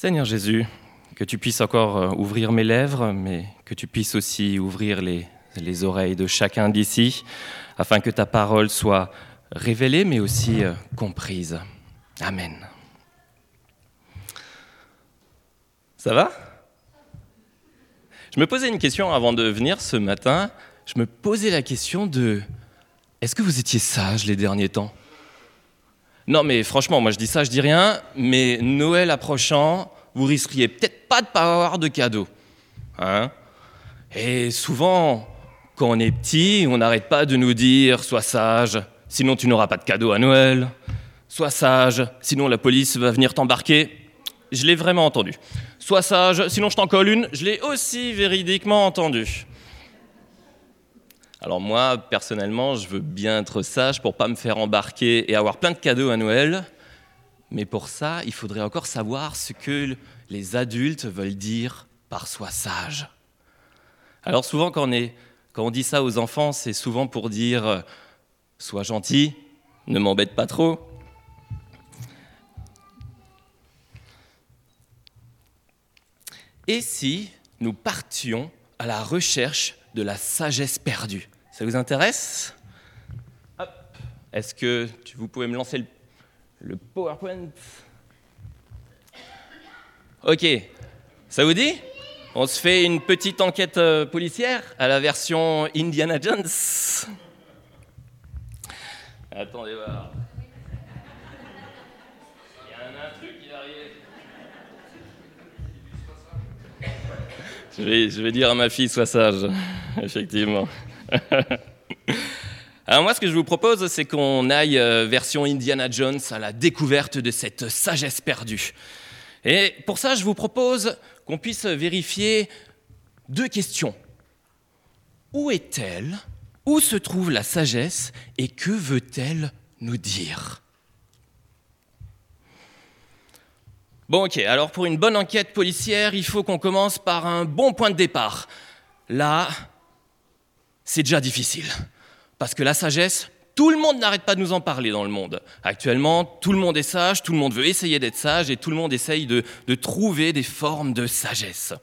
Seigneur Jésus, que tu puisses encore euh, ouvrir mes lèvres, mais que tu puisses aussi ouvrir les, les oreilles de chacun d'ici, afin que ta parole soit révélée, mais aussi euh, comprise. Amen. Ça va? Je me posais une question avant de venir ce matin. Je me posais la question de est-ce que vous étiez sage les derniers temps? Non, mais franchement, moi je dis ça, je dis rien, mais Noël approchant, vous risqueriez peut-être pas de pas avoir de cadeau. Hein Et souvent, quand on est petit, on n'arrête pas de nous dire sois sage, sinon tu n'auras pas de cadeau à Noël. Sois sage, sinon la police va venir t'embarquer. Je l'ai vraiment entendu. Sois sage, sinon je t'en colle une. Je l'ai aussi véridiquement entendu. Alors moi, personnellement, je veux bien être sage pour pas me faire embarquer et avoir plein de cadeaux à Noël. Mais pour ça, il faudrait encore savoir ce que les adultes veulent dire par sois sage. Alors souvent, quand on, quand on dit ça aux enfants, c'est souvent pour dire euh, sois gentil, ne m'embête pas trop. Et si nous partions à la recherche de la sagesse perdue. Ça vous intéresse? Est-ce que vous pouvez me lancer le, PowerPoint? Ok, ça vous dit? On se fait une petite enquête euh, policière à la version Indiana Jones. Attendez voir. Je vais, dire à ma fille, sois sage, effectivement. Alors moi, ce que je vous propose, c'est qu'on aille euh, version Indiana Jones à la découverte de cette sagesse perdue. Et pour ça, je vous propose qu'on puisse vérifier deux questions. Où est-elle? Où se trouve la sagesse? Et que veut-elle nous dire? Bon, ok, alors pour une bonne enquête policière, il faut qu'on commence par un bon point de départ. Là, c'est déjà difficile. Parce que la sagesse, tout le monde n'arrête pas de nous en parler dans le monde. Actuellement, tout le monde est sage, tout le monde veut essayer d'être sage et tout le monde essaye de, trouver des formes de sagesse.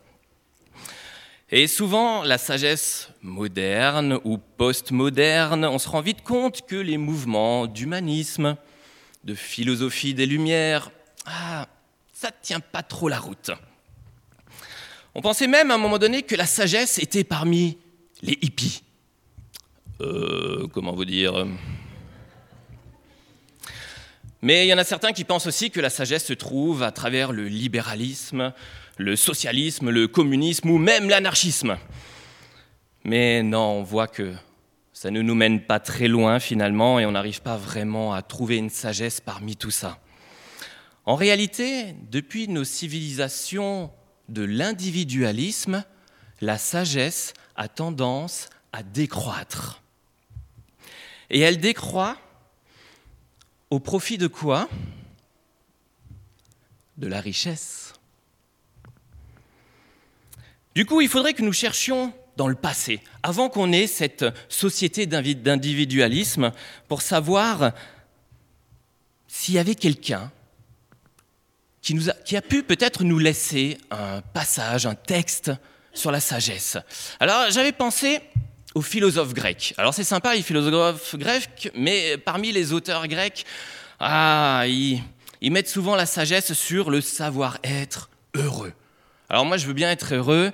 Et souvent, la sagesse moderne ou post-moderne, on se rend vite compte que les mouvements d'humanisme, de philosophie des Lumières, ah, ça ne tient pas trop la route. On pensait même à un moment donné que la sagesse était parmi les hippies. Euh, comment vous dire? Mais il y en a certains qui pensent aussi que la sagesse se trouve à travers le libéralisme, le socialisme, le communisme ou même l'anarchisme. Mais non, on voit que ça ne nous mène pas très loin finalement et on n'arrive pas vraiment à trouver une sagesse parmi tout ça. En réalité, depuis nos civilisations de l'individualisme, la sagesse a tendance à décroître. Et elle décroît au profit de quoi? De la richesse. Du coup, il faudrait que nous cherchions dans le passé, avant qu'on ait cette société d'individualisme, pour savoir s'il y avait quelqu'un qui, a, pu peut-être nous laisser un passage, un texte sur la sagesse. Alors j'avais pensé aux philosophes grecs. Alors c'est sympa les philosophes grecs, mais parmi les auteurs grecs, ah, ils, mettent souvent la sagesse sur le savoir-être heureux. Alors moi je veux bien être heureux,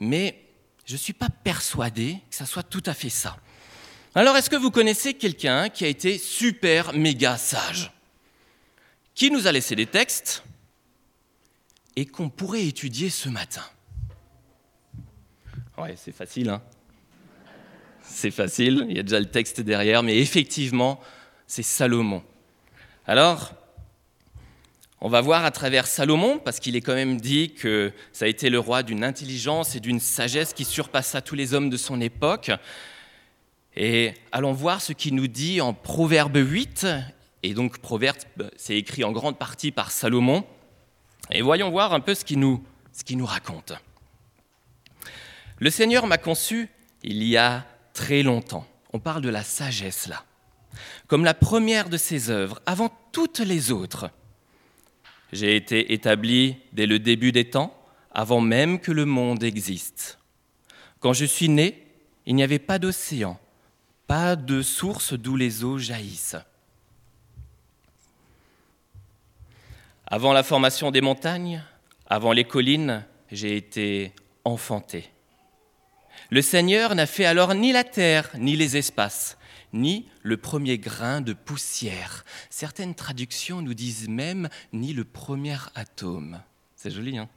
mais je ne suis pas persuadé que ça soit tout à fait ça. Alors est-ce que vous connaissez quelqu'un qui a été super méga sage? Qui nous a laissé des textes? Et qu'on pourrait étudier ce matin. Ouais, c'est facile, hein C'est facile, il y a déjà le texte derrière, mais effectivement, c'est Salomon. Alors, on va voir à travers Salomon, parce qu'il est quand même dit que ça a été le roi d'une intelligence et d'une sagesse qui surpassa tous les hommes de son époque. Et allons voir ce qu'il nous dit en Proverbe 8. Et donc, Proverbe, c'est écrit en grande partie par Salomon. Et voyons voir un peu ce qu'il nous, raconte. Le Seigneur m'a conçu il y a très longtemps. On parle de la sagesse là. Comme la première de ses œuvres, avant toutes les autres. J'ai été établi dès le début des temps, avant même que le monde existe. Quand je suis né, il n'y avait pas d'océan, pas de source d'où les eaux jaillissent. Avant la formation des montagnes, avant les collines, j'ai été enfanté. Le Seigneur n'a fait alors ni la terre, ni les espaces, ni le premier grain de poussière. Certaines traductions nous disent même ni le premier atome. C'est joli, hein?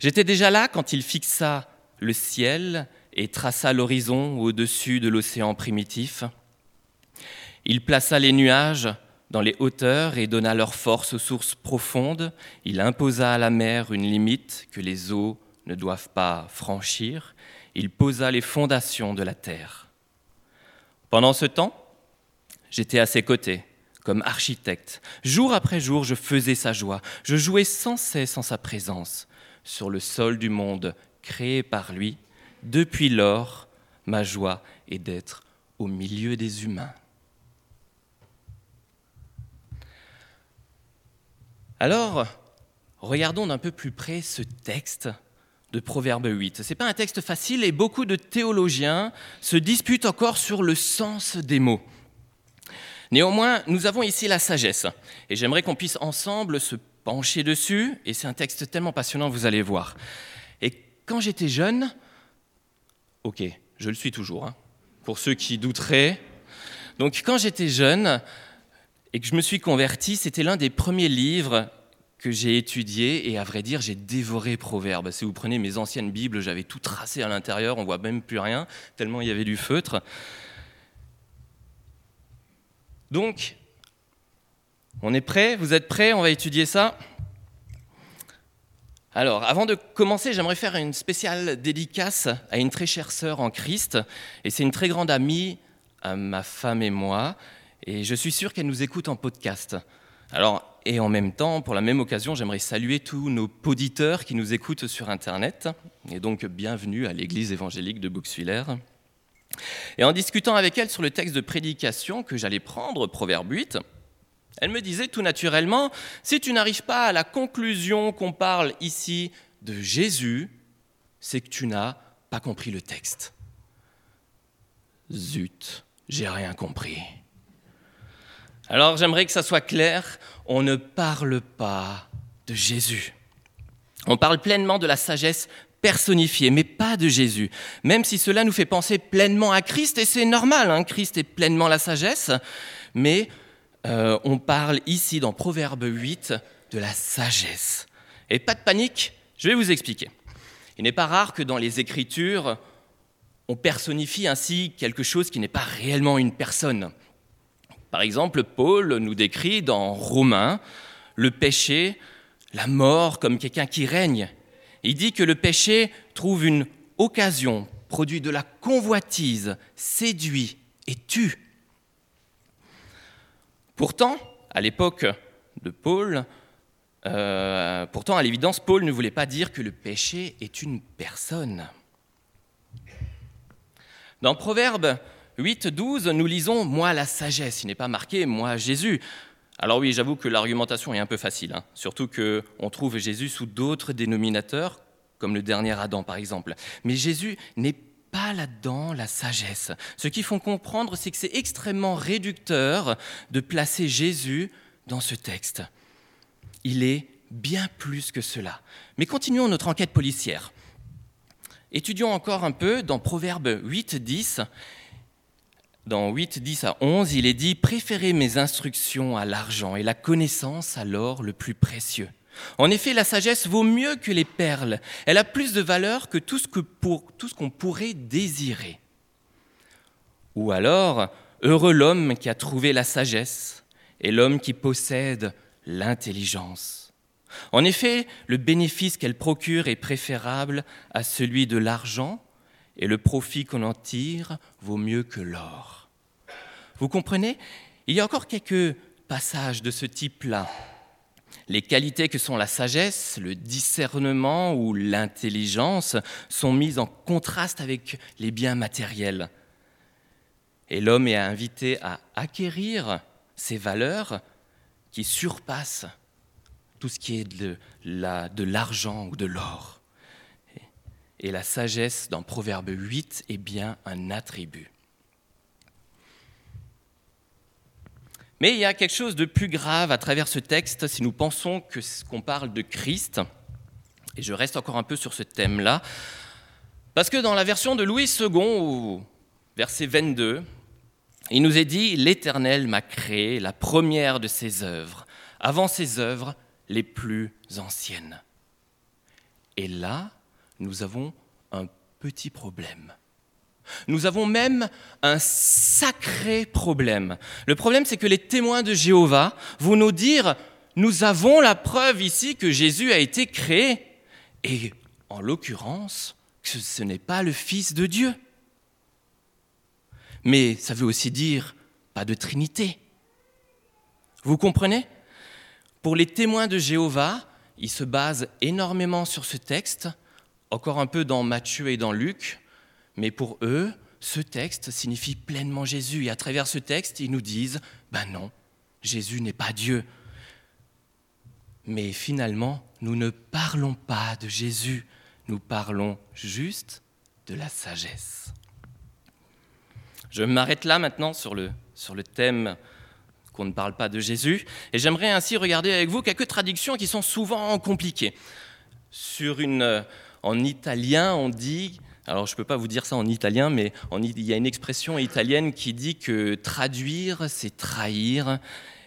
J'étais déjà là quand il fixa le ciel et traça l'horizon au-dessus de l'océan primitif. Il plaça les nuages dans les hauteurs et donna leur force aux sources profondes. Il imposa à la mer une limite que les eaux ne doivent pas franchir. Il posa les fondations de la terre. Pendant ce temps, j'étais à ses côtés, comme architecte. Jour après jour, je faisais sa joie. Je jouais sans cesse en sa présence, sur le sol du monde créé par lui. Depuis lors, ma joie est d'être au milieu des humains. Alors, regardons d'un peu plus près ce texte de Proverbe 8. Ce n'est pas un texte facile et beaucoup de théologiens se disputent encore sur le sens des mots. Néanmoins, nous avons ici la sagesse et j'aimerais qu'on puisse ensemble se pencher dessus et c'est un texte tellement passionnant, vous allez voir. Et quand j'étais jeune, ok, je le suis toujours, hein, pour ceux qui douteraient, donc quand j'étais jeune et que je me suis converti, c'était l'un des premiers livres que j'ai étudié. Et à vrai dire, j'ai dévoré Proverbes. Si vous prenez mes anciennes Bibles, j'avais tout tracé à l'intérieur, on voit même plus rien, tellement il y avait du feutre. Donc, on est prêt? Vous êtes prêts? On va étudier ça? Alors, avant de commencer, j'aimerais faire une spéciale dédicace à une très chère sœur en Christ, et c'est une très grande amie à ma femme et moi, et je suis sûr qu'elle nous écoute en podcast. Alors, et en même temps, pour la même occasion, j'aimerais saluer tous nos auditeurs qui nous écoutent sur Internet. Et donc, bienvenue à l'Église évangélique de Bouxwiller. Et en discutant avec elle sur le texte de prédication que j'allais prendre, Proverbe 8, elle me disait tout naturellement, si tu n'arrives pas à la conclusion qu'on parle ici de Jésus, c'est que tu n'as pas compris le texte. Zut, j'ai rien compris. Alors j'aimerais que ça soit clair, on ne parle pas de Jésus. On parle pleinement de la sagesse personnifiée, mais pas de Jésus. Même si cela nous fait penser pleinement à Christ, et c'est normal, hein, Christ est pleinement la sagesse, mais euh, on parle ici dans Proverbe 8 de la sagesse. Et pas de panique, je vais vous expliquer. Il n'est pas rare que dans les Écritures, on personnifie ainsi quelque chose qui n'est pas réellement une personne. Par exemple, Paul nous décrit dans Romains le péché, la mort comme quelqu'un qui règne. Il dit que le péché trouve une occasion, produit de la convoitise, séduit et tue. Pourtant, à l'époque de Paul, euh, pourtant, à l'évidence, Paul ne voulait pas dire que le péché est une personne. Dans Proverbe 8, 12, nous lisons Moi la sagesse. Il n'est pas marqué Moi Jésus. Alors oui, j'avoue que l'argumentation est un peu facile, hein. surtout qu'on trouve Jésus sous d'autres dénominateurs, comme le dernier Adam par exemple. Mais Jésus n'est pas là-dedans la sagesse. Ce qu'il faut comprendre, c'est que c'est extrêmement réducteur de placer Jésus dans ce texte. Il est bien plus que cela. Mais continuons notre enquête policière. Étudions encore un peu dans Proverbe 8, 10 dans 8, 10 à 11, il est dit Préférez mes instructions à l'argent et la connaissance à l'or le plus précieux. En effet, la sagesse vaut mieux que les perles. Elle a plus de valeur que tout ce qu'on pourrait désirer. Ou alors, heureux l'homme qui a trouvé la sagesse et l'homme qui possède l'intelligence. En effet, le bénéfice qu'elle procure est préférable à celui de l'argent et le profit qu'on en tire vaut mieux que l'or. Vous comprenez? Il y a encore quelques passages de ce type-là. Les qualités que sont la sagesse, le discernement ou l'intelligence sont mises en contraste avec les biens matériels. Et l'homme est invité à acquérir ces valeurs qui surpassent tout ce qui est de l'argent ou de l'or. Et la sagesse dans Proverbe 8 est bien un attribut. Mais il y a quelque chose de plus grave à travers ce texte si nous pensons que qu'on parle de Christ. Et je reste encore un peu sur ce thème-là. Parce que dans la version de Louis II, verset 22, il nous est dit L'Éternel m'a créé la première de ses œuvres, avant ses œuvres les plus anciennes. Et là, nous avons un petit problème. Nous avons même un sacré problème. Le problème, c'est que les témoins de Jéhovah vont nous dire, nous avons la preuve ici que Jésus a été créé, et en l'occurrence, que ce n'est pas le Fils de Dieu. Mais ça veut aussi dire pas de Trinité. Vous comprenez? Pour les témoins de Jéhovah, ils se basent énormément sur ce texte, encore un peu dans Matthieu et dans Luc, mais pour eux, ce texte signifie pleinement Jésus. Et à travers ce texte, ils nous disent, ben non, Jésus n'est pas Dieu. Mais finalement, nous ne parlons pas de Jésus, nous parlons juste de la sagesse. Je m'arrête là maintenant sur le, sur le thème qu'on ne parle pas de Jésus, et j'aimerais ainsi regarder avec vous quelques traductions qui sont souvent compliquées. Sur une, en italien, on dit alors je ne peux pas vous dire ça en italien, mais il y a une expression italienne qui dit que traduire, c'est trahir.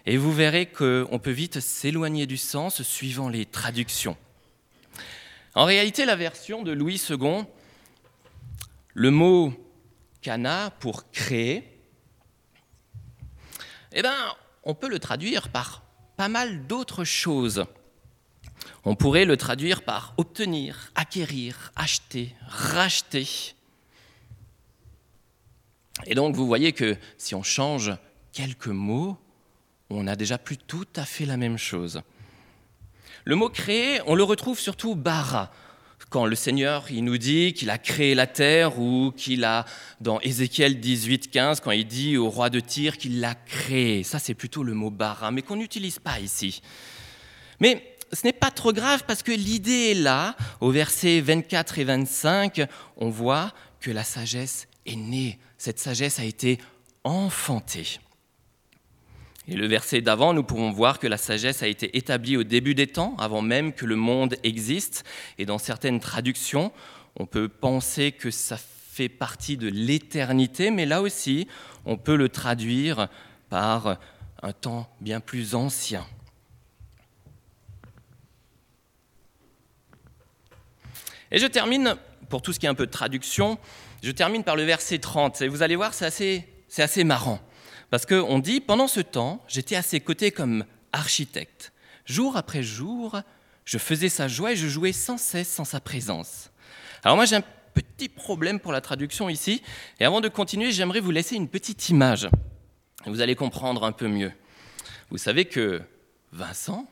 Et vous verrez qu'on peut vite s'éloigner du sens suivant les traductions. En réalité, la version de Louis II, le mot cana pour créer, eh ben, on peut le traduire par pas mal d'autres choses. On pourrait le traduire par obtenir, acquérir, acheter, racheter. Et donc vous voyez que si on change quelques mots, on n'a déjà plus tout à fait la même chose. Le mot créer, on le retrouve surtout bara, quand le Seigneur il nous dit qu'il a créé la terre ou qu'il a, dans Ézéchiel 18, 15, quand il dit au roi de Tyr qu'il l'a créé. Ça, c'est plutôt le mot bara, mais qu'on n'utilise pas ici. Mais ce n'est pas trop grave parce que l'idée est là. Au verset 24 et 25, on voit que la sagesse est née. Cette sagesse a été enfantée. Et le verset d'avant, nous pouvons voir que la sagesse a été établie au début des temps, avant même que le monde existe. Et dans certaines traductions, on peut penser que ça fait partie de l'éternité, mais là aussi, on peut le traduire par un temps bien plus ancien. Et je termine, pour tout ce qui est un peu de traduction, je termine par le verset 30. Et vous allez voir, c'est assez, c'est assez marrant. Parce qu'on dit, pendant ce temps, j'étais à ses côtés comme architecte. Jour après jour, je faisais sa joie et je jouais sans cesse en sa présence. Alors moi, j'ai un petit problème pour la traduction ici. Et avant de continuer, j'aimerais vous laisser une petite image. Vous allez comprendre un peu mieux. Vous savez que Vincent,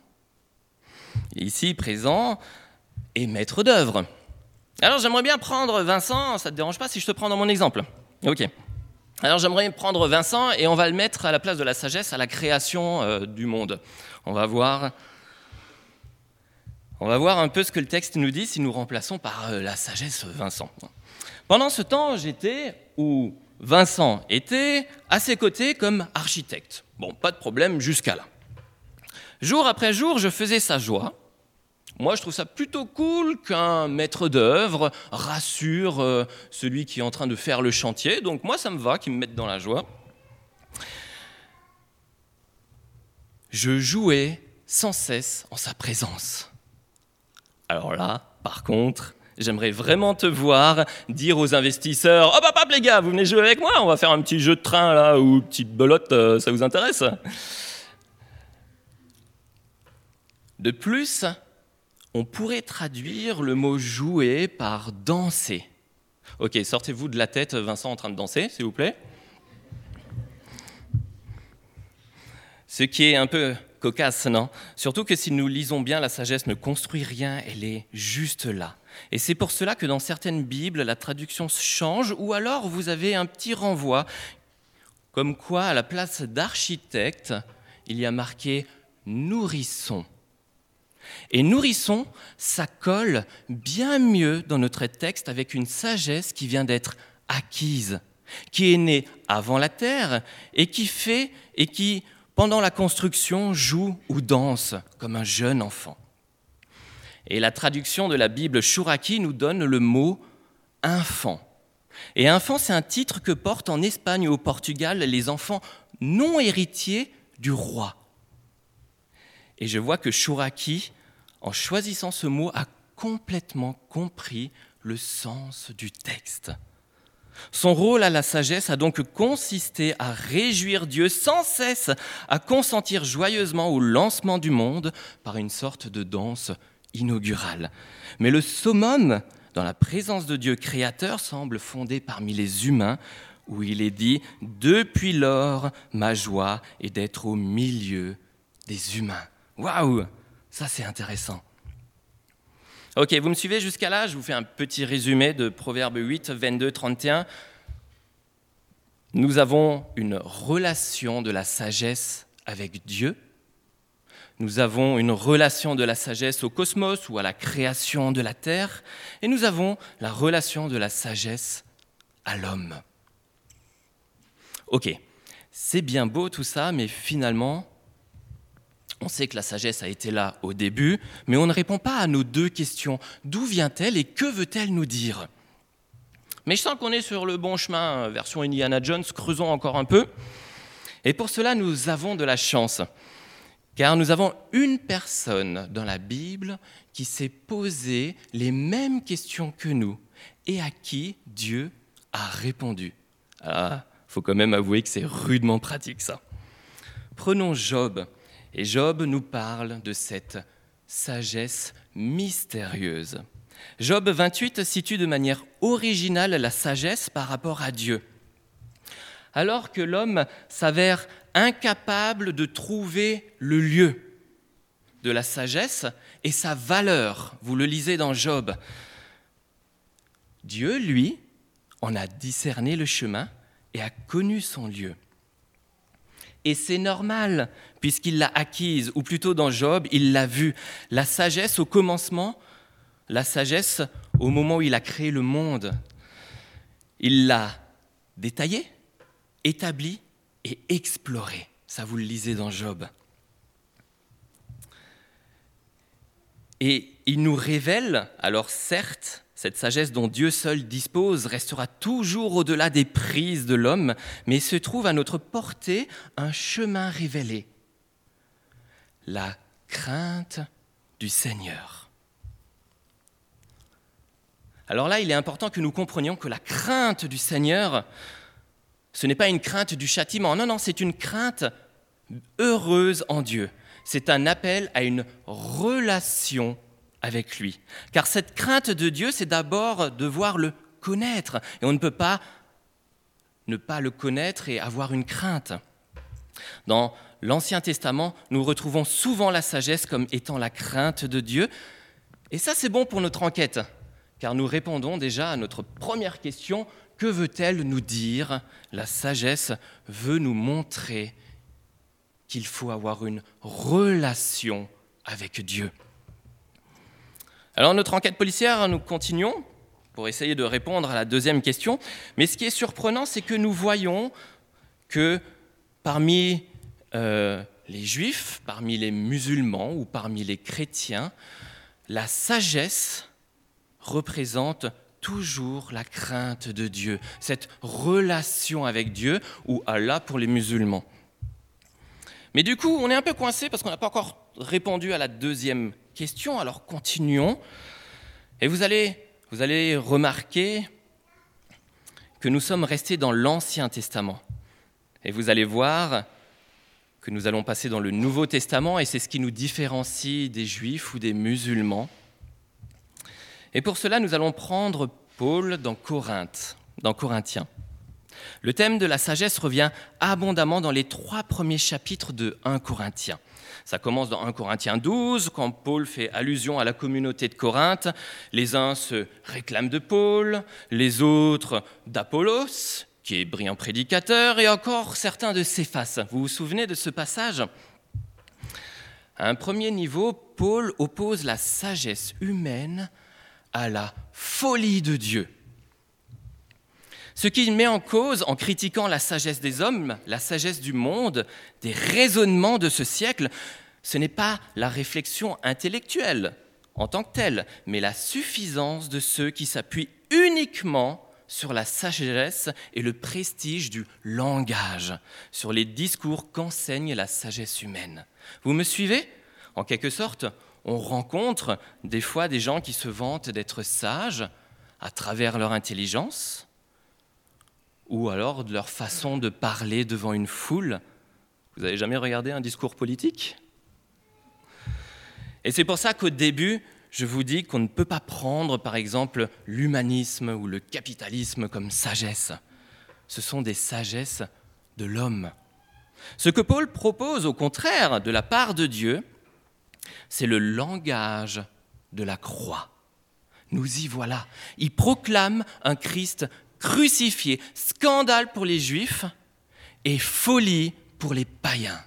ici présent, est maître d'œuvre. Alors j'aimerais bien prendre Vincent, ça ne te dérange pas si je te prends dans mon exemple? Ok. Alors j'aimerais prendre Vincent et on va le mettre à la place de la sagesse à la création euh, du monde. On va voir on va voir un peu ce que le texte nous dit si nous remplaçons par euh, la sagesse Vincent. Pendant ce temps, j'étais où Vincent était à ses côtés comme architecte. Bon, pas de problème jusqu'à là. Jour après jour, je faisais sa joie moi, je trouve ça plutôt cool qu'un maître d'œuvre rassure euh, celui qui est en train de faire le chantier. Donc moi, ça me va qu'il me mette dans la joie. Je jouais sans cesse en sa présence. Alors là, par contre, j'aimerais vraiment te voir dire aux investisseurs Oh, papa, les gars, vous venez jouer avec moi On va faire un petit jeu de train là, ou petite belote, euh, ça vous intéresse? De plus, on pourrait traduire le mot jouer par danser. Ok, sortez-vous de la tête Vincent en train de danser, s'il vous plaît. Ce qui est un peu cocasse, non? Surtout que si nous lisons bien, la sagesse ne construit rien, elle est juste là. Et c'est pour cela que dans certaines Bibles, la traduction change, ou alors vous avez un petit renvoi, comme quoi à la place d'architecte, il y a marqué nourrisson. Et nourrisson, ça colle bien mieux dans notre texte avec une sagesse qui vient d'être acquise, qui est née avant la terre et qui fait et qui, pendant la construction, joue ou danse comme un jeune enfant. Et la traduction de la Bible Shuraki nous donne le mot enfant. Et enfant, c'est un titre que portent en Espagne ou au Portugal les enfants non héritiers du roi. Et je vois que Shuraki, en choisissant ce mot, a complètement compris le sens du texte. Son rôle à la sagesse a donc consisté à réjouir Dieu sans cesse, à consentir joyeusement au lancement du monde par une sorte de danse inaugurale. Mais le summum dans la présence de Dieu créateur semble fondé parmi les humains, où il est dit Depuis lors, ma joie est d'être au milieu des humains. Waouh Ça, c'est intéressant. Ok, vous me suivez jusqu'à là? Je vous fais un petit résumé de Proverbe 8, 22, 31. Nous avons une relation de la sagesse avec Dieu. Nous avons une relation de la sagesse au cosmos ou à la création de la Terre. Et nous avons la relation de la sagesse à l'homme. Ok, c'est bien beau tout ça, mais finalement, on sait que la sagesse a été là au début, mais on ne répond pas à nos deux questions. D'où vient-elle et que veut-elle nous dire? Mais je sens qu'on est sur le bon chemin, version Indiana Jones, creusons encore un peu. Et pour cela, nous avons de la chance, car nous avons une personne dans la Bible qui s'est posé les mêmes questions que nous et à qui Dieu a répondu. Ah, faut quand même avouer que c'est rudement pratique ça. Prenons Job. Et Job nous parle de cette sagesse mystérieuse. Job 28 situe de manière originale la sagesse par rapport à Dieu. Alors que l'homme s'avère incapable de trouver le lieu de la sagesse et sa valeur, vous le lisez dans Job, Dieu, lui, en a discerné le chemin et a connu son lieu. Et c'est normal, puisqu'il l'a acquise, ou plutôt dans Job, il l'a vue. La sagesse au commencement, la sagesse au moment où il a créé le monde. Il l'a détaillée, établie et explorée. Ça, vous le lisez dans Job. Et il nous révèle, alors certes, cette sagesse dont Dieu seul dispose restera toujours au-delà des prises de l'homme, mais se trouve à notre portée un chemin révélé, la crainte du Seigneur. Alors là, il est important que nous comprenions que la crainte du Seigneur, ce n'est pas une crainte du châtiment, non, non, c'est une crainte heureuse en Dieu. C'est un appel à une relation avec lui. Car cette crainte de Dieu, c'est d'abord devoir le connaître. Et on ne peut pas ne pas le connaître et avoir une crainte. Dans l'Ancien Testament, nous retrouvons souvent la sagesse comme étant la crainte de Dieu. Et ça, c'est bon pour notre enquête, car nous répondons déjà à notre première question, que veut-elle nous dire? La sagesse veut nous montrer qu'il faut avoir une relation avec Dieu. Alors notre enquête policière, nous continuons pour essayer de répondre à la deuxième question. Mais ce qui est surprenant, c'est que nous voyons que parmi euh, les juifs, parmi les musulmans ou parmi les chrétiens, la sagesse représente toujours la crainte de Dieu, cette relation avec Dieu ou Allah pour les musulmans. Mais du coup, on est un peu coincé parce qu'on n'a pas encore répondu à la deuxième question, alors continuons. Et vous allez, vous allez remarquer que nous sommes restés dans l'Ancien Testament. Et vous allez voir que nous allons passer dans le Nouveau Testament, et c'est ce qui nous différencie des Juifs ou des musulmans. Et pour cela, nous allons prendre Paul dans Corinthe, dans Corinthiens. Le thème de la sagesse revient abondamment dans les trois premiers chapitres de 1 Corinthiens. Ça commence dans 1 Corinthiens 12, quand Paul fait allusion à la communauté de Corinthe. Les uns se réclament de Paul, les autres d'Apollos, qui est brillant prédicateur, et encore certains de Céphas. Vous vous souvenez de ce passage? À un premier niveau, Paul oppose la sagesse humaine à la folie de Dieu. Ce qu'il met en cause en critiquant la sagesse des hommes, la sagesse du monde, des raisonnements de ce siècle, ce n'est pas la réflexion intellectuelle en tant que telle, mais la suffisance de ceux qui s'appuient uniquement sur la sagesse et le prestige du langage, sur les discours qu'enseigne la sagesse humaine. Vous me suivez? En quelque sorte, on rencontre des fois des gens qui se vantent d'être sages à travers leur intelligence, ou alors de leur façon de parler devant une foule. Vous avez jamais regardé un discours politique? Et c'est pour ça qu'au début, je vous dis qu'on ne peut pas prendre, par exemple, l'humanisme ou le capitalisme comme sagesse. Ce sont des sagesses de l'homme. Ce que Paul propose, au contraire, de la part de Dieu, c'est le langage de la croix. Nous y voilà. Il proclame un Christ crucifié, scandale pour les juifs et folie pour les païens.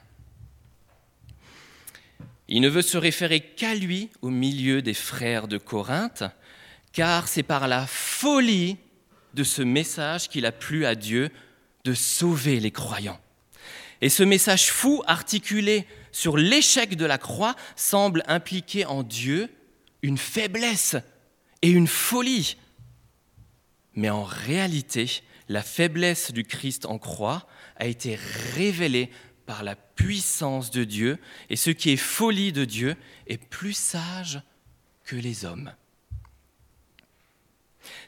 Il ne veut se référer qu'à lui au milieu des frères de Corinthe, car c'est par la folie de ce message qu'il a plu à Dieu de sauver les croyants. Et ce message fou, articulé sur l'échec de la croix, semble impliquer en Dieu une faiblesse et une folie mais en réalité, la faiblesse du Christ en croix a été révélée par la puissance de Dieu, et ce qui est folie de Dieu est plus sage que les hommes.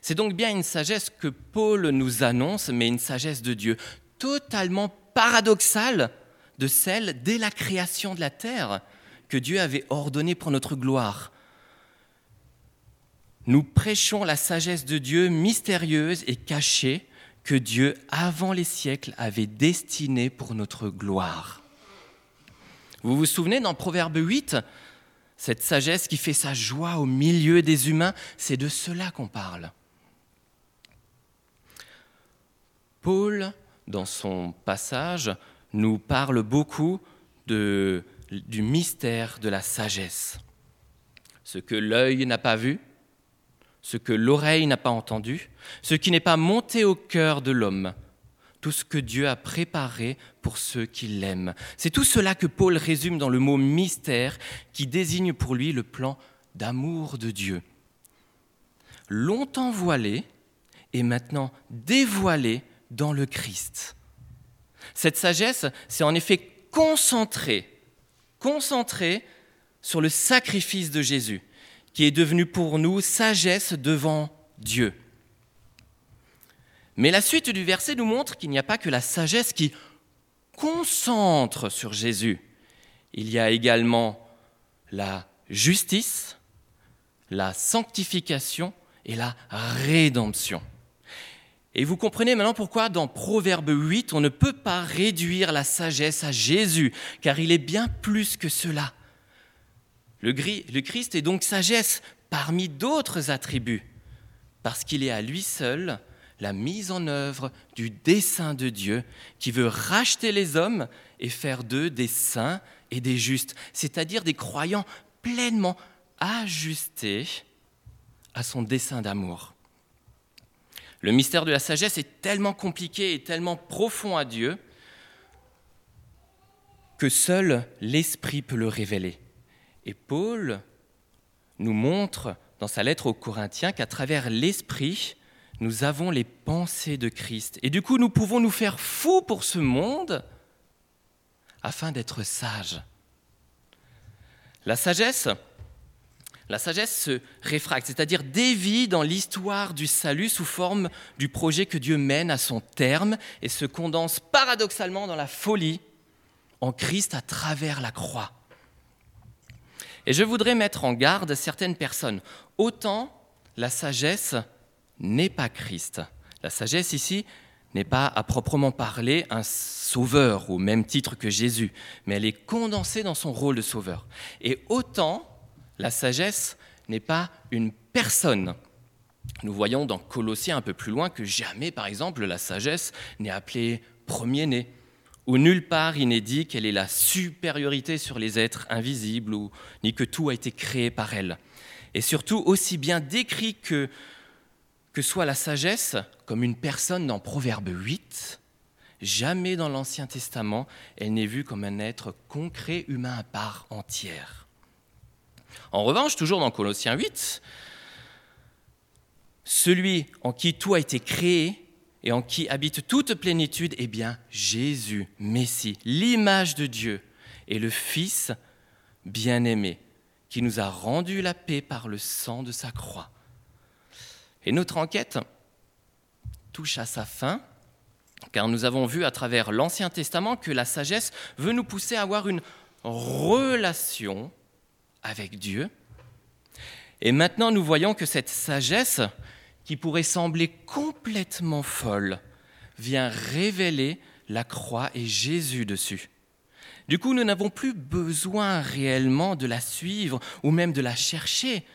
C'est donc bien une sagesse que Paul nous annonce, mais une sagesse de Dieu totalement paradoxale de celle dès la création de la terre que Dieu avait ordonnée pour notre gloire nous prêchons la sagesse de Dieu mystérieuse et cachée que Dieu, avant les siècles, avait destinée pour notre gloire. Vous vous souvenez dans Proverbe 8, cette sagesse qui fait sa joie au milieu des humains, c'est de cela qu'on parle. Paul, dans son passage, nous parle beaucoup de, du mystère de la sagesse. Ce que l'œil n'a pas vu, ce que l'oreille n'a pas entendu, ce qui n'est pas monté au cœur de l'homme, tout ce que Dieu a préparé pour ceux qui l'aiment. C'est tout cela que Paul résume dans le mot mystère qui désigne pour lui le plan d'amour de Dieu. Longtemps voilé et maintenant dévoilé dans le Christ. Cette sagesse, c'est en effet concentrée, concentrée sur le sacrifice de Jésus qui est devenue pour nous sagesse devant Dieu. Mais la suite du verset nous montre qu'il n'y a pas que la sagesse qui concentre sur Jésus. Il y a également la justice, la sanctification et la rédemption. Et vous comprenez maintenant pourquoi dans Proverbe 8, on ne peut pas réduire la sagesse à Jésus, car il est bien plus que cela. Le, Christ est donc sagesse parmi d'autres attributs, parce qu'il est à lui seul la mise en œuvre du dessein de Dieu qui veut racheter les hommes et faire d'eux des saints et des justes, c'est-à-dire des croyants pleinement ajustés à son dessein d'amour. Le mystère de la sagesse est tellement compliqué et tellement profond à Dieu que seul l'Esprit peut le révéler. Et Paul nous montre dans sa lettre aux Corinthiens qu'à travers l'Esprit, nous avons les pensées de Christ. Et du coup, nous pouvons nous faire fous pour ce monde afin d'être sages. La sagesse, la sagesse se réfracte, c'est-à-dire dévie dans l'histoire du salut sous forme du projet que Dieu mène à son terme et se condense paradoxalement dans la folie en Christ à travers la croix. Et je voudrais mettre en garde certaines personnes. Autant la sagesse n'est pas Christ. La sagesse ici n'est pas à proprement parler un sauveur au même titre que Jésus, mais elle est condensée dans son rôle de sauveur. Et autant la sagesse n'est pas une personne. Nous voyons dans Colossiens un peu plus loin que jamais, par exemple, la sagesse n'est appelée premier-né où nulle part il n'est dit qu'elle est la supériorité sur les êtres invisibles, ou, ni que tout a été créé par elle. Et surtout aussi bien décrit que, que soit la sagesse comme une personne dans Proverbe 8, jamais dans l'Ancien Testament elle n'est vue comme un être concret humain à part entière. En revanche, toujours dans Colossiens 8, celui en qui tout a été créé et en qui habite toute plénitude, eh bien Jésus, Messie, l'image de Dieu et le Fils bien-aimé, qui nous a rendu la paix par le sang de sa croix. Et notre enquête touche à sa fin, car nous avons vu à travers l'Ancien Testament que la sagesse veut nous pousser à avoir une relation avec Dieu. Et maintenant, nous voyons que cette sagesse, qui pourrait sembler complètement folle, vient révéler la croix et Jésus dessus. Du coup, nous n'avons plus besoin réellement de la suivre ou même de la chercher,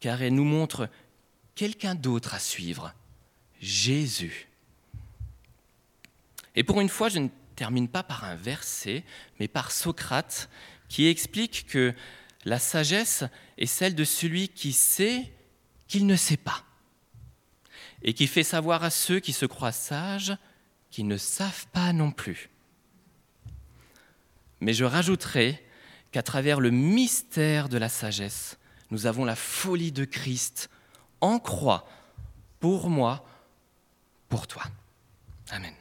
car elle nous montre quelqu'un d'autre à suivre, Jésus. Et pour une fois, je ne termine pas par un verset, mais par Socrate, qui explique que la sagesse est celle de celui qui sait qu'il ne sait pas et qui fait savoir à ceux qui se croient sages qu'ils ne savent pas non plus. Mais je rajouterai qu'à travers le mystère de la sagesse, nous avons la folie de Christ en croix, pour moi, pour toi. Amen.